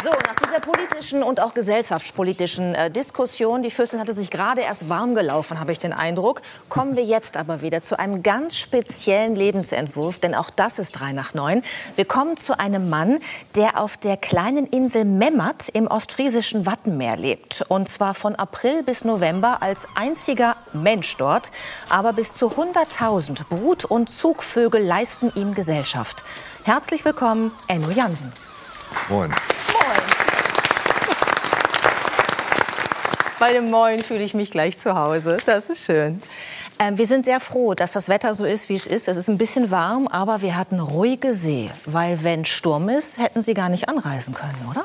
So, nach dieser politischen und auch gesellschaftspolitischen äh, Diskussion, die Fürstin hatte sich gerade erst warm gelaufen, habe ich den Eindruck, kommen wir jetzt aber wieder zu einem ganz speziellen Lebensentwurf, denn auch das ist drei nach neun. Wir kommen zu einem Mann, der auf der kleinen Insel Memmert im ostfriesischen Wattenmeer lebt. Und zwar von April bis November als einziger Mensch dort. Aber bis zu 100.000 Brut- und Zugvögel leisten ihm Gesellschaft. Herzlich willkommen, Enno Jansen. Moin. Bei dem Moin fühle ich mich gleich zu Hause. Das ist schön. Ähm, wir sind sehr froh, dass das Wetter so ist, wie es ist. Es ist ein bisschen warm, aber wir hatten ruhige See. Weil wenn Sturm ist, hätten Sie gar nicht anreisen können, oder?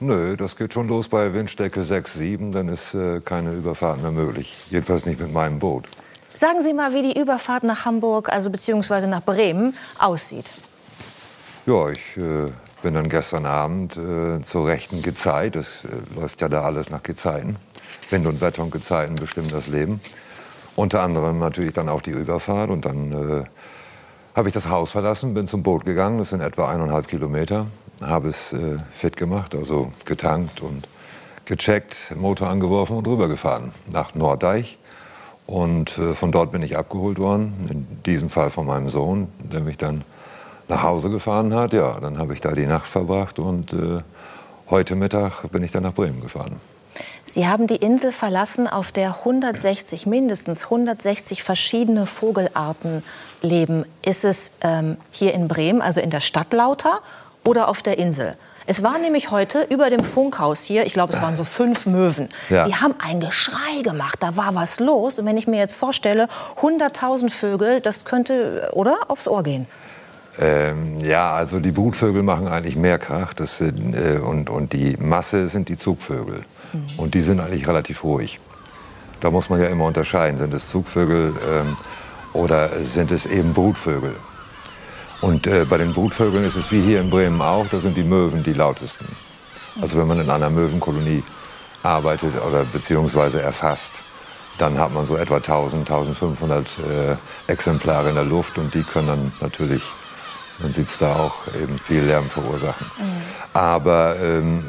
Nö, das geht schon los bei Windstärke 6, 7. Dann ist äh, keine Überfahrt mehr möglich. Jedenfalls nicht mit meinem Boot. Sagen Sie mal, wie die Überfahrt nach Hamburg, also beziehungsweise nach Bremen, aussieht. Ja, ich äh, bin dann gestern Abend äh, zur rechten Gezeit. Es äh, läuft ja da alles nach Gezeiten. Wind und Wetter und Gezeiten bestimmen das Leben. Unter anderem natürlich dann auch die Überfahrt. Und dann äh, habe ich das Haus verlassen, bin zum Boot gegangen. Das sind etwa eineinhalb Kilometer. Habe es äh, fit gemacht, also getankt und gecheckt, Motor angeworfen und rübergefahren nach Norddeich. Und äh, von dort bin ich abgeholt worden, in diesem Fall von meinem Sohn, der mich dann nach Hause gefahren hat. Ja, dann habe ich da die Nacht verbracht und äh, heute Mittag bin ich dann nach Bremen gefahren. Sie haben die Insel verlassen, auf der 160, mindestens 160 verschiedene Vogelarten leben. Ist es ähm, hier in Bremen, also in der Stadt lauter oder auf der Insel? Es war nämlich heute über dem Funkhaus hier, ich glaube, es waren so fünf Möwen. Ja. Die haben ein Geschrei gemacht, da war was los. Und wenn ich mir jetzt vorstelle, 100.000 Vögel, das könnte, oder, aufs Ohr gehen. Ähm, ja, also die Brutvögel machen eigentlich mehr Krach das sind, äh, und, und die Masse sind die Zugvögel. Mhm. Und die sind eigentlich relativ ruhig. Da muss man ja immer unterscheiden, sind es Zugvögel ähm, oder sind es eben Brutvögel. Und äh, bei den Brutvögeln ist es wie hier in Bremen auch, da sind die Möwen die lautesten. Also wenn man in einer Möwenkolonie arbeitet oder beziehungsweise erfasst, dann hat man so etwa 1000, 1500 äh, Exemplare in der Luft und die können dann natürlich man sieht es da auch eben viel Lärm verursachen. Mhm. Aber ähm,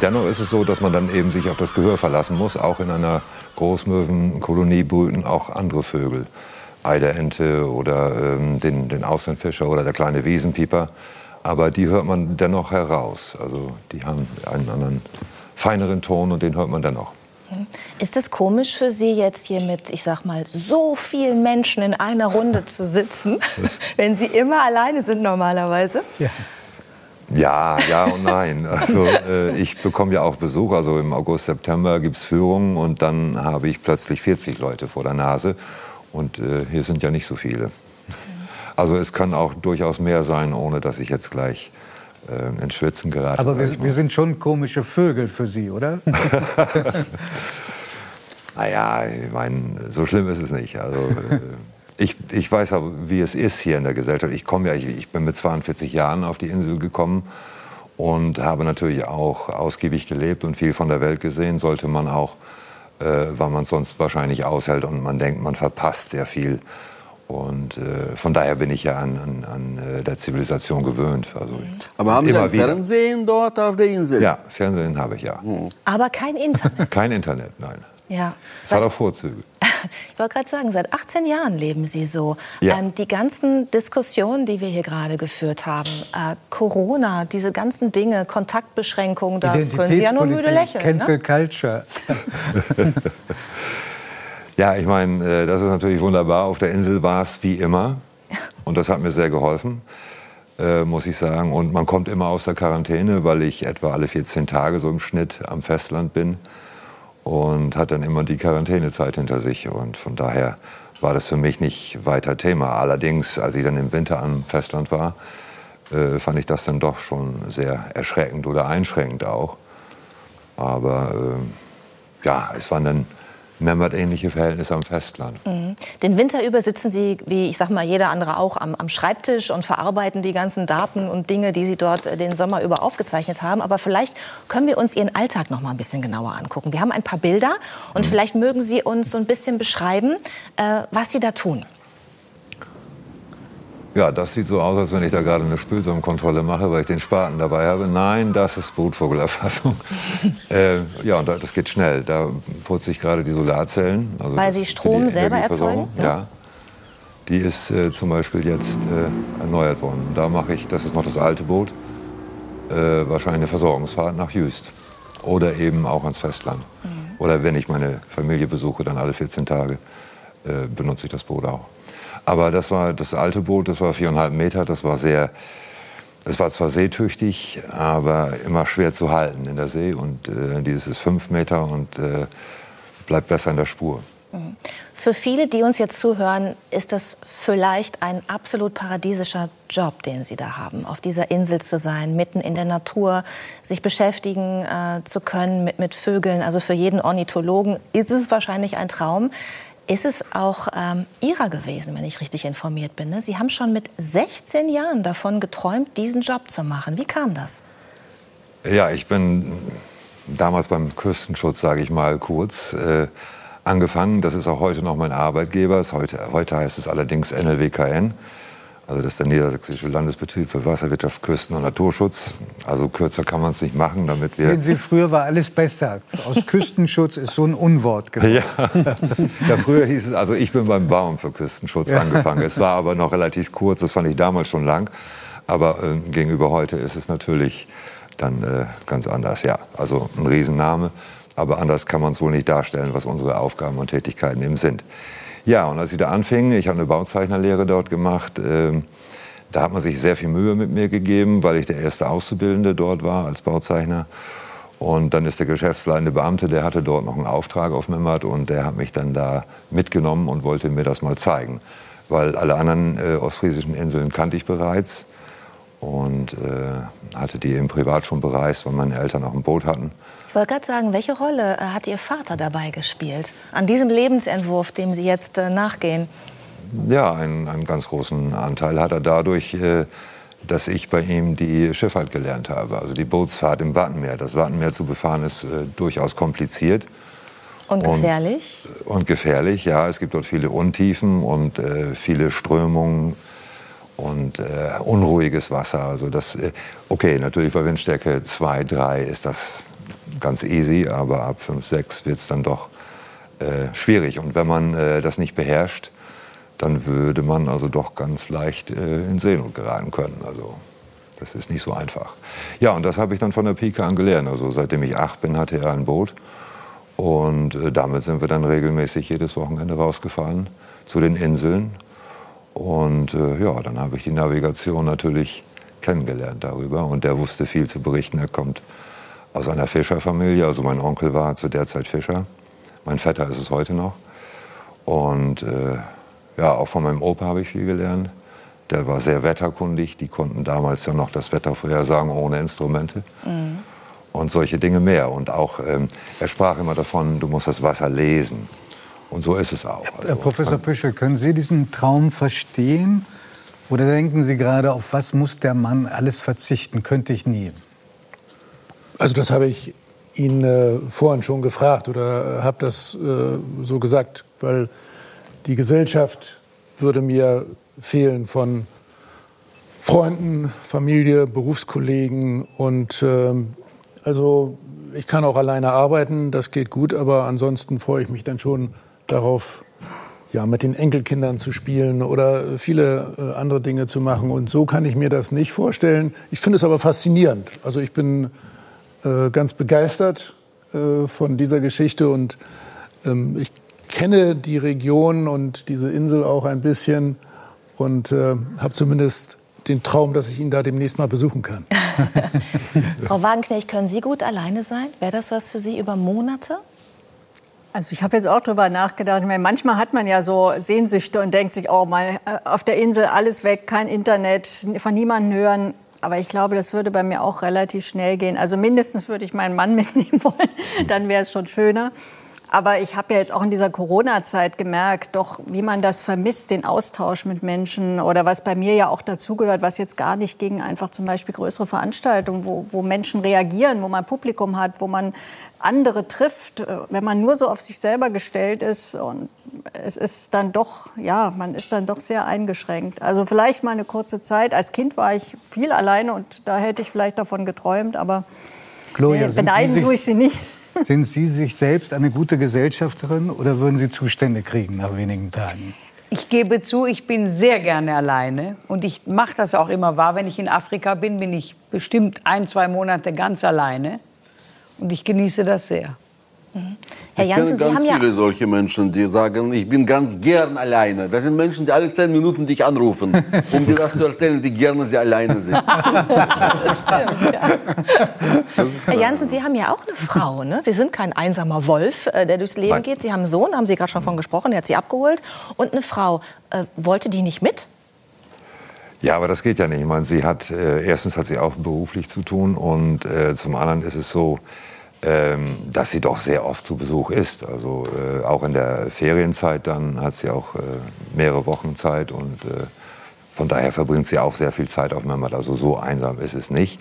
dennoch ist es so, dass man dann eben sich auf das Gehör verlassen muss. Auch in einer Großmöwenkolonie brüten auch andere Vögel. Eiderente oder ähm, den, den Auslandfischer oder der kleine Wiesenpieper. Aber die hört man dennoch heraus. Also die haben einen anderen, feineren Ton und den hört man dennoch. Ist es komisch für Sie jetzt hier mit, ich sag mal, so vielen Menschen in einer Runde zu sitzen, wenn Sie immer alleine sind normalerweise? Ja. Ja, ja und nein. Also äh, ich bekomme ja auch Besuch. Also im August, September gibt es Führungen und dann habe ich plötzlich 40 Leute vor der Nase. Und äh, hier sind ja nicht so viele. Also es kann auch durchaus mehr sein, ohne dass ich jetzt gleich äh, ins Schwitzen gerate. Aber wir, wir, sind schon komische Vögel für Sie, oder? naja, ich meine, so schlimm ist es nicht. Also, äh, ich, ich weiß aber, wie es ist hier in der Gesellschaft. Ich, komme ja, ich, ich bin mit 42 Jahren auf die Insel gekommen und habe natürlich auch ausgiebig gelebt und viel von der Welt gesehen. Sollte man auch, äh, weil man sonst wahrscheinlich aushält und man denkt, man verpasst sehr viel. Und äh, von daher bin ich ja an, an, an äh, der Zivilisation gewöhnt. Also Aber haben Sie wieder. Fernsehen dort auf der Insel? Ja, Fernsehen habe ich ja. Mhm. Aber kein Internet? kein Internet, nein. Ja. Das hat auch Vorzüge. Ich wollte gerade sagen, seit 18 Jahren leben Sie so. Ja. Ähm, die ganzen Diskussionen, die wir hier gerade geführt haben, äh, Corona, diese ganzen Dinge, Kontaktbeschränkungen, da können Sie ja nur müde lächeln. Ne? Cancel ne? Culture. Ja, ich meine, äh, das ist natürlich wunderbar. Auf der Insel war es wie immer. Und das hat mir sehr geholfen, äh, muss ich sagen. Und man kommt immer aus der Quarantäne, weil ich etwa alle 14 Tage so im Schnitt am Festland bin. Und hat dann immer die Quarantänezeit hinter sich. Und von daher war das für mich nicht weiter Thema. Allerdings, als ich dann im Winter am Festland war, äh, fand ich das dann doch schon sehr erschreckend oder einschränkend auch. Aber äh, ja, es waren dann Memmert-ähnliche Verhältnisse am Festland. Mhm. Den Winter über sitzen Sie, wie ich sag mal, jeder andere auch, am, am, Schreibtisch und verarbeiten die ganzen Daten und Dinge, die Sie dort äh, den Sommer über aufgezeichnet haben. Aber vielleicht können wir uns Ihren Alltag noch mal ein bisschen genauer angucken. Wir haben ein paar Bilder und mhm. vielleicht mögen Sie uns so ein bisschen beschreiben, äh, was Sie da tun. Ja, das sieht so aus, als wenn ich da gerade eine Spülsaumkontrolle mache, weil ich den Spaten dabei habe. Nein, das ist Brutvogelerfassung. äh, ja, und das geht schnell. Da putze ich gerade die Solarzellen. Also weil Sie Strom selber erzeugen? Ja. ja. Die ist äh, zum Beispiel jetzt äh, erneuert worden. Da mache ich, das ist noch das alte Boot, äh, wahrscheinlich eine Versorgungsfahrt nach Jüst. Oder eben auch ans Festland. Mhm. Oder wenn ich meine Familie besuche, dann alle 14 Tage äh, benutze ich das Boot auch. Aber das war das alte Boot, das war viereinhalb Meter, das war sehr, es war zwar seetüchtig, aber immer schwer zu halten in der See. Und äh, dieses ist fünf Meter und äh, bleibt besser in der Spur. Mhm. Für viele, die uns jetzt zuhören, ist das vielleicht ein absolut paradiesischer Job, den Sie da haben, auf dieser Insel zu sein, mitten in der Natur, sich beschäftigen äh, zu können mit, mit Vögeln. Also für jeden Ornithologen ist es wahrscheinlich ein Traum. Ist es auch ähm, Ihrer gewesen, wenn ich richtig informiert bin? Ne? Sie haben schon mit 16 Jahren davon geträumt, diesen Job zu machen. Wie kam das? Ja, ich bin damals beim Küstenschutz, sage ich mal kurz, äh, angefangen. Das ist auch heute noch mein Arbeitgeber. Heute, heute heißt es allerdings NLWKN. Also das ist der Niedersächsische Landesbetrieb für Wasserwirtschaft, Küsten- und Naturschutz. Also kürzer kann man es nicht machen, damit wir... Sehen Sie, früher war alles besser. Aus Küstenschutz ist so ein Unwort geworden. Ja. ja, früher hieß es, also ich bin beim Baum für Küstenschutz ja. angefangen. Es war aber noch relativ kurz, das fand ich damals schon lang. Aber äh, gegenüber heute ist es natürlich dann äh, ganz anders. Ja, also ein Riesenname. Aber anders kann man es wohl nicht darstellen, was unsere Aufgaben und Tätigkeiten eben sind. Ja, und als ich da anfing, ich habe eine Bauzeichnerlehre dort gemacht, äh, da hat man sich sehr viel Mühe mit mir gegeben, weil ich der erste Auszubildende dort war als Bauzeichner. Und dann ist der geschäftsleitende Beamte, der hatte dort noch einen Auftrag auf Memmert und der hat mich dann da mitgenommen und wollte mir das mal zeigen. Weil alle anderen äh, ostfriesischen Inseln kannte ich bereits und äh, hatte die im Privat schon bereist, weil meine Eltern auch ein Boot hatten. Ich wollte gerade sagen, welche Rolle äh, hat Ihr Vater dabei gespielt, an diesem Lebensentwurf, dem Sie jetzt äh, nachgehen? Ja, einen, einen, ganz großen Anteil hat er dadurch, äh, dass ich bei ihm die Schifffahrt gelernt habe. Also die Bootsfahrt im Wattenmeer. Das Wattenmeer zu befahren ist durchaus kompliziert. Und gefährlich? Und, und, gefährlich, ja. Es gibt dort viele Untiefen und äh, viele Strömungen und äh, unruhiges Wasser. Also das, okay, natürlich bei Windstärke 2, 3 ist das ganz easy, aber ab 5, 6 wird es dann doch äh, schwierig. Und wenn man äh, das nicht beherrscht, dann würde man also doch ganz leicht äh, in Seenot geraten können. Also das ist nicht so einfach. Ja, und das habe ich dann von der Pike an gelernt. Also seitdem ich acht bin, hatte er ein Boot. Und äh, damit sind wir dann regelmäßig jedes Wochenende rausgefahren zu den Inseln. Und äh, ja, dann habe ich die Navigation natürlich kennengelernt darüber. Und der wusste viel zu berichten. Er kommt aus einer Fischerfamilie. Also mein Onkel war zu der Zeit Fischer. Mein Vetter ist es heute noch. Und äh, ja, auch von meinem Opa habe ich viel gelernt. Der war sehr wetterkundig. Die konnten damals ja noch das Wetter vorhersagen ohne Instrumente. Mhm. Und solche Dinge mehr. Und auch, ähm, er sprach immer davon, du musst das Wasser lesen. Und so ist es auch. Also, Herr Professor Püschel, können Sie diesen Traum verstehen? Oder denken Sie gerade, auf was muss der Mann alles verzichten? Könnte ich nie. Also das habe ich ihn äh, vorhin schon gefragt oder habe das äh, so gesagt, weil die Gesellschaft würde mir fehlen von Freunden, Familie, Berufskollegen und äh, also ich kann auch alleine arbeiten, das geht gut, aber ansonsten freue ich mich dann schon darauf, ja, mit den Enkelkindern zu spielen oder viele äh, andere Dinge zu machen. Und so kann ich mir das nicht vorstellen. Ich finde es aber faszinierend. Also ich bin äh, ganz begeistert äh, von dieser Geschichte und ähm, ich kenne die Region und diese Insel auch ein bisschen und äh, habe zumindest den Traum, dass ich ihn da demnächst mal besuchen kann. Frau Wagenknecht, können Sie gut alleine sein? Wäre das was für Sie über Monate? Also ich habe jetzt auch darüber nachgedacht. Ich meine, manchmal hat man ja so Sehnsüchte und denkt sich, oh mal auf der Insel alles weg, kein Internet, von niemandem hören. Aber ich glaube, das würde bei mir auch relativ schnell gehen. Also mindestens würde ich meinen Mann mitnehmen wollen, dann wäre es schon schöner. Aber ich habe ja jetzt auch in dieser Corona-Zeit gemerkt, doch wie man das vermisst, den Austausch mit Menschen oder was bei mir ja auch dazugehört, was jetzt gar nicht gegen einfach zum Beispiel größere Veranstaltungen, wo, wo Menschen reagieren, wo man Publikum hat, wo man andere trifft, äh, wenn man nur so auf sich selber gestellt ist und es ist dann doch, ja, man ist dann doch sehr eingeschränkt. Also vielleicht mal eine kurze Zeit. Als Kind war ich viel alleine und da hätte ich vielleicht davon geträumt, aber Gloria, nee, beneiden tue ich sie nicht. Sind Sie sich selbst eine gute Gesellschafterin oder würden Sie Zustände kriegen nach wenigen Tagen? Ich gebe zu, ich bin sehr gerne alleine und ich mache das auch immer wahr. Wenn ich in Afrika bin, bin ich bestimmt ein, zwei Monate ganz alleine und ich genieße das sehr. Herr ich Janssen, kenne ganz Sie haben viele ja solche Menschen, die sagen, ich bin ganz gern alleine. Das sind Menschen, die alle zehn Minuten dich anrufen, um dir das zu erzählen, wie gerne sie alleine sind. das stimmt, ja. Das Herr Janssen, Sie haben ja auch eine Frau. Ne? Sie sind kein einsamer Wolf, äh, der durchs Leben Nein. geht. Sie haben einen Sohn, haben Sie gerade schon von gesprochen, der hat Sie abgeholt. Und eine Frau. Äh, wollte die nicht mit? Ja, aber das geht ja nicht. Ich meine, sie hat, äh, erstens hat sie auch beruflich zu tun und äh, zum anderen ist es so, ähm, dass sie doch sehr oft zu Besuch ist. Also äh, auch in der Ferienzeit dann hat sie auch äh, mehrere Wochen Zeit und äh, von daher verbringt sie auch sehr viel Zeit auf Mehmet. Also so einsam ist es nicht.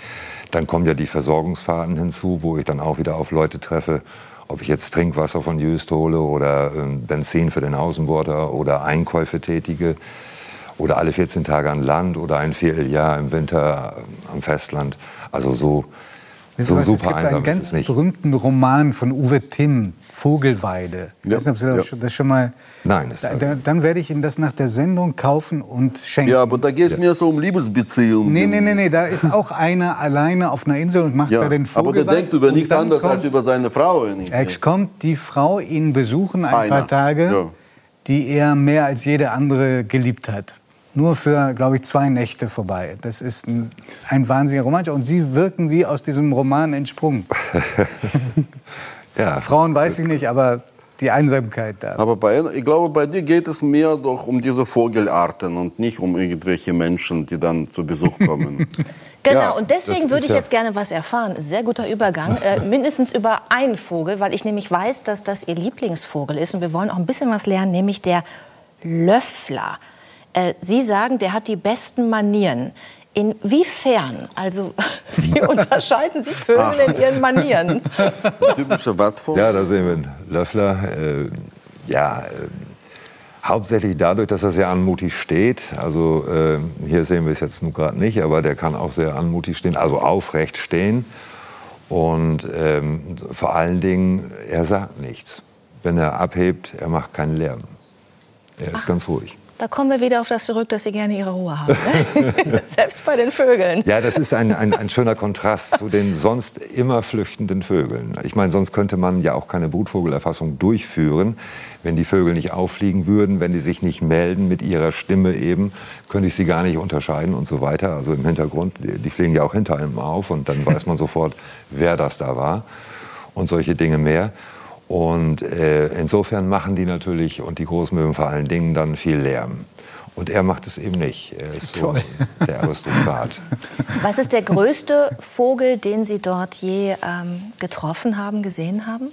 Dann kommen ja die Versorgungsfahrten hinzu, wo ich dann auch wieder auf Leute treffe, ob ich jetzt Trinkwasser von Jüst hole oder ähm, Benzin für den Außenborder oder Einkäufe tätige oder alle 14 Tage an Land oder ein Vierteljahr im Winter äh, am Festland. Also so so was, super es gibt einen ganz berühmten Roman von Uwe Timm, Vogelweide. Ja, weiß nicht, ob Sie das, ja. das schon mal. Nein, das da, dann werde ich Ihnen das nach der Sendung kaufen und schenken. Ja, aber da geht es ja. mir so um Liebesbeziehungen. Nee, nee, nee, nee, da ist auch einer alleine auf einer Insel und macht ja, da den Vogelweide. Aber der denkt über nichts anderes kommt, als über seine Frau. Es kommt die Frau ihn besuchen ein einer. paar Tage, die er mehr als jede andere geliebt hat nur für, glaube ich, zwei Nächte vorbei. Das ist ein, ein wahnsinniger Roman. Und Sie wirken wie aus diesem Roman entsprungen. ja. Frauen weiß ich nicht, aber die Einsamkeit da. Aber bei, ich glaube, bei dir geht es mehr doch um diese Vogelarten und nicht um irgendwelche Menschen, die dann zu Besuch kommen. Genau, ja, und deswegen würde ich jetzt gerne was erfahren. Sehr guter Übergang. Äh, mindestens über einen Vogel, weil ich nämlich weiß, dass das Ihr Lieblingsvogel ist. Und wir wollen auch ein bisschen was lernen, nämlich der Löffler. Äh, Sie sagen, der hat die besten Manieren. Inwiefern? Also, wie unterscheiden sich Vögel in ihren Manieren? Typische Wattvogel? Ja, da sehen wir einen Löffler. Äh, ja, äh, hauptsächlich dadurch, dass er sehr anmutig steht. Also äh, hier sehen wir es jetzt nun gerade nicht, aber der kann auch sehr anmutig stehen, also aufrecht stehen. Und ähm, vor allen Dingen, er sagt nichts. Wenn er abhebt, er macht keinen Lärm. Er ist Ach. ganz ruhig. Da kommen wir wieder auf das zurück, dass Sie gerne Ihre Ruhe haben. Ne? Selbst bei den Vögeln. Ja, das ist ein, ein, ein, schöner Kontrast zu den sonst immer flüchtenden Vögeln. Ich meine, sonst könnte man ja auch keine Brutvogelerfassung durchführen. Wenn die Vögel nicht auffliegen würden, wenn die sich nicht melden mit ihrer Stimme eben, könnte ich sie gar nicht unterscheiden und so weiter. Also im Hintergrund, die, die fliegen ja auch hinter einem auf und dann weiß man sofort, wer das da war und solche Dinge mehr. Und äh, insofern machen die natürlich und die Großmöwen vor allen Dingen dann viel Lärm. Und er macht es eben nicht. Er ist so der Aristokrat. Was ist der größte Vogel, den Sie dort je ähm, getroffen haben, gesehen haben?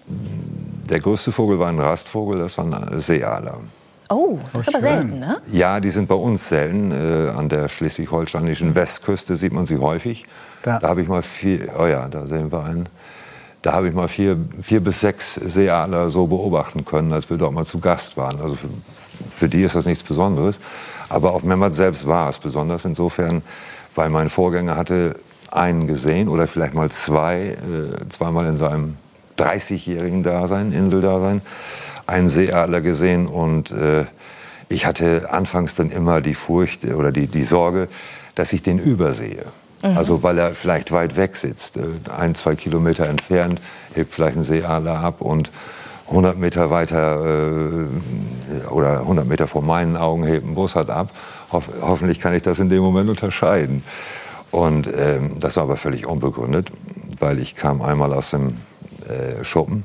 Der größte Vogel war ein Rastvogel, das war ein Seealer. Oh, das ist aber selten, ne? Ja, die sind bei uns selten. Äh, an der schleswig-holsteinischen Westküste sieht man sie häufig. Da, da habe ich mal viel, oh ja, da sehen wir einen. Da habe ich mal vier, vier bis sechs Seeadler so beobachten können, als wir dort mal zu Gast waren. Also für, für die ist das nichts Besonderes. Aber auf Memmert selbst war es besonders insofern, weil mein Vorgänger hatte einen gesehen oder vielleicht mal zwei, äh, zweimal in seinem 30-jährigen Dasein, Inseldasein, einen Seeadler gesehen und äh, ich hatte anfangs dann immer die Furcht oder die, die Sorge, dass ich den übersehe. Mhm. Also weil er vielleicht weit weg sitzt, äh, ein, zwei Kilometer entfernt, hebt vielleicht ein Seeadler ab und 100 Meter weiter äh, oder 100 Meter vor meinen Augen hebt ein Bussard ab. Ho hoffentlich kann ich das in dem Moment unterscheiden. Und ähm, das war aber völlig unbegründet, weil ich kam einmal aus dem äh, Schuppen.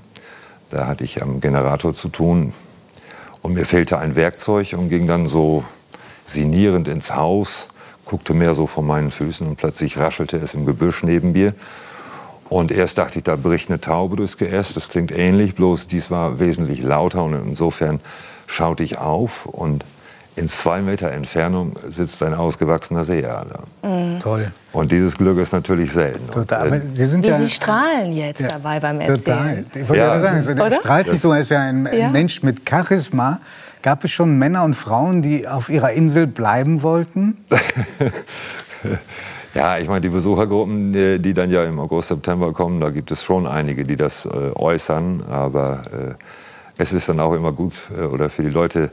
Da hatte ich am Generator zu tun und mir fehlte ein Werkzeug und ging dann so sinierend ins Haus guckte mehr so vor meinen Füßen und plötzlich raschelte es im Gebüsch neben mir. Und erst dachte ich, da bricht eine Taube durchs Geäst. Das klingt ähnlich, bloß dies war wesentlich lauter und insofern schaute ich auf und in zwei Meter Entfernung sitzt ein ausgewachsener Seeadler. Mhm. Toll. Und dieses Glück ist natürlich selten. Total. Aber Sie, sind ja, Sie strahlen jetzt ja, dabei beim Erzählen. Total. Ich wollte ja. sagen, also der Strahltito ist ja ein, ein Mensch mit Charisma. Gab es schon Männer und Frauen, die auf ihrer Insel bleiben wollten? Ja, ich meine, die Besuchergruppen, die dann ja im August, September kommen, da gibt es schon einige, die das äh, äußern. Aber äh, es ist dann auch immer gut äh, oder für die Leute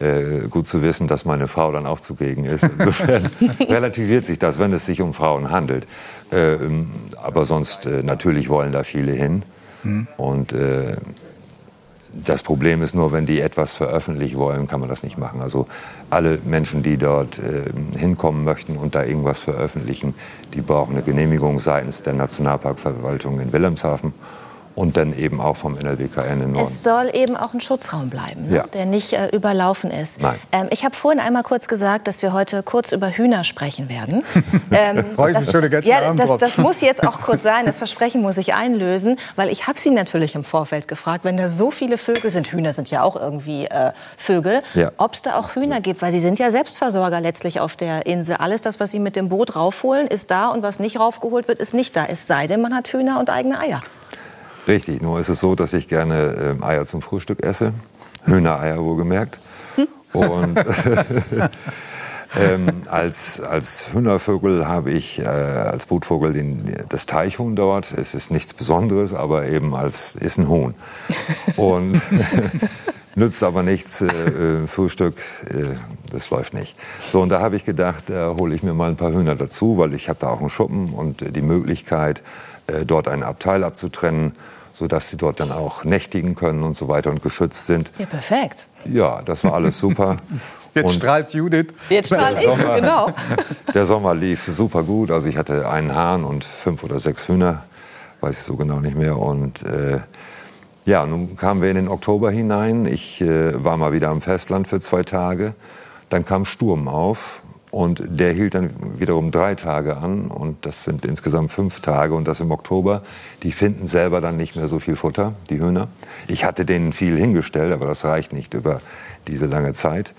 äh, gut zu wissen, dass meine Frau dann auch zugegen ist. Insofern relativiert sich das, wenn es sich um Frauen handelt. Ähm, aber sonst äh, natürlich wollen da viele hin. Mhm. Und äh, das Problem ist nur, wenn die etwas veröffentlichen wollen, kann man das nicht machen. Also alle Menschen, die dort äh, hinkommen möchten und da irgendwas veröffentlichen, die brauchen eine Genehmigung seitens der Nationalparkverwaltung in Wilhelmshaven und dann eben auch vom NLWKN in Norden. Es soll eben auch ein Schutzraum bleiben, ne? ja. der nicht äh, überlaufen ist. Nein. Ähm, ich habe vorhin einmal kurz gesagt, dass wir heute kurz über Hühner sprechen werden. ähm, Freue ich mich schon den ganzen ja, Abend das, das muss jetzt auch kurz sein, das Versprechen muss ich einlösen, weil ich habe Sie natürlich im Vorfeld gefragt, wenn da so viele Vögel sind, Hühner sind ja auch irgendwie äh, Vögel, ja. ob es da auch Hühner gibt, weil Sie sind ja Selbstversorger letztlich auf der Insel. Alles das, was Sie mit dem Boot raufholen, ist da und was nicht raufgeholt wird, ist nicht da. Es sei denn, man hat Hühner und eigene Eier. Richtig, nur ist es so, dass ich gerne äh, Eier zum Frühstück esse. Hühnereier wohlgemerkt. Hm. Und ähm, als, als Hühnervogel habe ich äh, als Brutvogel den, das Teichhuhn dort. Es ist nichts Besonderes, aber eben als ist ein Huhn. Und nützt aber nichts, äh, äh, Frühstück, äh, das läuft nicht. So, und da habe ich gedacht, da hole ich mir mal ein paar Hühner dazu, weil ich habe da auch einen Schuppen und äh, die Möglichkeit, äh, dort ein Abteil abzutrennen sodass sie dort dann auch nächtigen können und so weiter und geschützt sind. Ja, perfekt. Ja, das war alles super. Jetzt und strahlt Judith. Jetzt strahlt ich, Sommer, genau. Der Sommer lief super gut. Also ich hatte einen Hahn und fünf oder sechs Hühner, weiß ich so genau nicht mehr. Und äh, ja, nun kamen wir in den Oktober hinein. Ich äh, war mal wieder am Festland für zwei Tage. Dann kam Sturm auf und der hielt dann wiederum drei Tage an und das sind insgesamt fünf Tage und das im Oktober. Die finden selber dann nicht mehr so viel Futter, die Hühner. Ich hatte denen viel hingestellt, aber das reicht nicht über diese lange Zeit.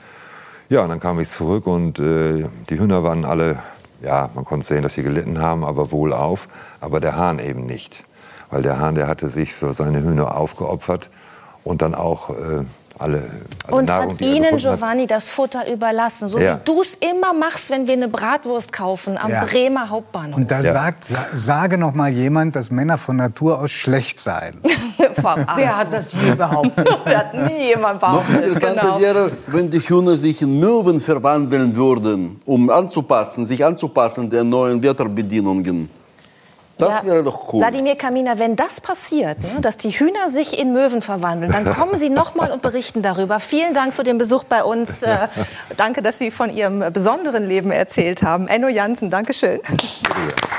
Ja, und dann kam ich zurück und äh, die Hühner waren alle, ja, man konnte sehen, dass sie gelitten haben, aber wohlauf, aber der Hahn eben nicht. Weil der Hahn, der hatte sich für seine Hühner aufgeopfert und dann auch äh, alle, alle Und Nahrung, hat Ihnen Giovanni hat. das Futter überlassen, so ja. wie du es immer machst, wenn wir eine Bratwurst kaufen am ja. Bremer Hauptbahnhof. Und da ja. sagt, sage noch mal jemand, dass Männer von Natur aus schlecht seien. Wer hat das je behauptet? das hat nie jemand behauptet. Noch interessanter genau. wäre, wenn die Hühner sich in Möwen verwandeln würden, um anzupassen, sich anzupassen den neuen Wetterbedingungen. Das ja, wäre doch cool. Wladimir Kamina, wenn das passiert, ne, dass die Hühner sich in Möwen verwandeln, dann kommen Sie noch mal und berichten darüber. Vielen Dank für den Besuch bei uns. Äh, danke, dass Sie von Ihrem besonderen Leben erzählt haben. Enno Jansen, Dankeschön. Ja.